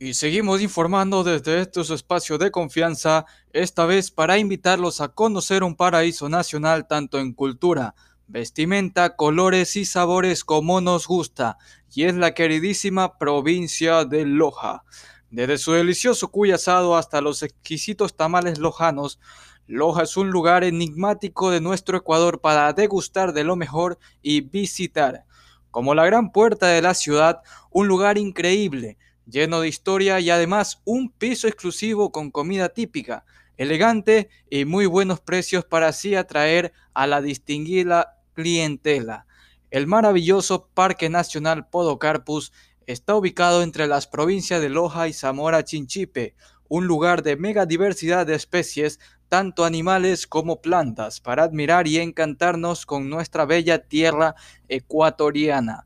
Y seguimos informando desde este su espacio de confianza, esta vez para invitarlos a conocer un paraíso nacional tanto en cultura, vestimenta, colores y sabores como nos gusta, y es la queridísima provincia de Loja. Desde su delicioso cuy asado hasta los exquisitos tamales lojanos, Loja es un lugar enigmático de nuestro Ecuador para degustar de lo mejor y visitar. Como la gran puerta de la ciudad, un lugar increíble lleno de historia y además un piso exclusivo con comida típica, elegante y muy buenos precios para así atraer a la distinguida clientela. El maravilloso Parque Nacional Podocarpus está ubicado entre las provincias de Loja y Zamora Chinchipe, un lugar de mega diversidad de especies, tanto animales como plantas, para admirar y encantarnos con nuestra bella tierra ecuatoriana.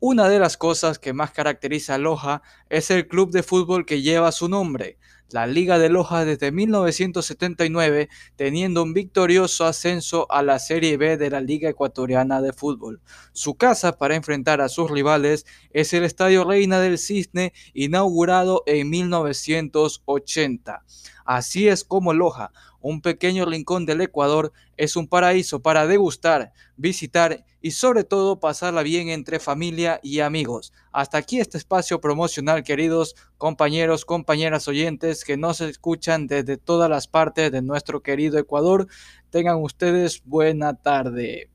Una de las cosas que más caracteriza a Loja es el club de fútbol que lleva su nombre, la Liga de Loja desde 1979, teniendo un victorioso ascenso a la Serie B de la Liga Ecuatoriana de Fútbol. Su casa para enfrentar a sus rivales es el Estadio Reina del Cisne, inaugurado en 1980. Así es como Loja, un pequeño rincón del Ecuador, es un paraíso para degustar, visitar y sobre todo pasarla bien entre familia y amigos. Hasta aquí este espacio promocional, queridos compañeros, compañeras oyentes que nos escuchan desde todas las partes de nuestro querido Ecuador. Tengan ustedes buena tarde.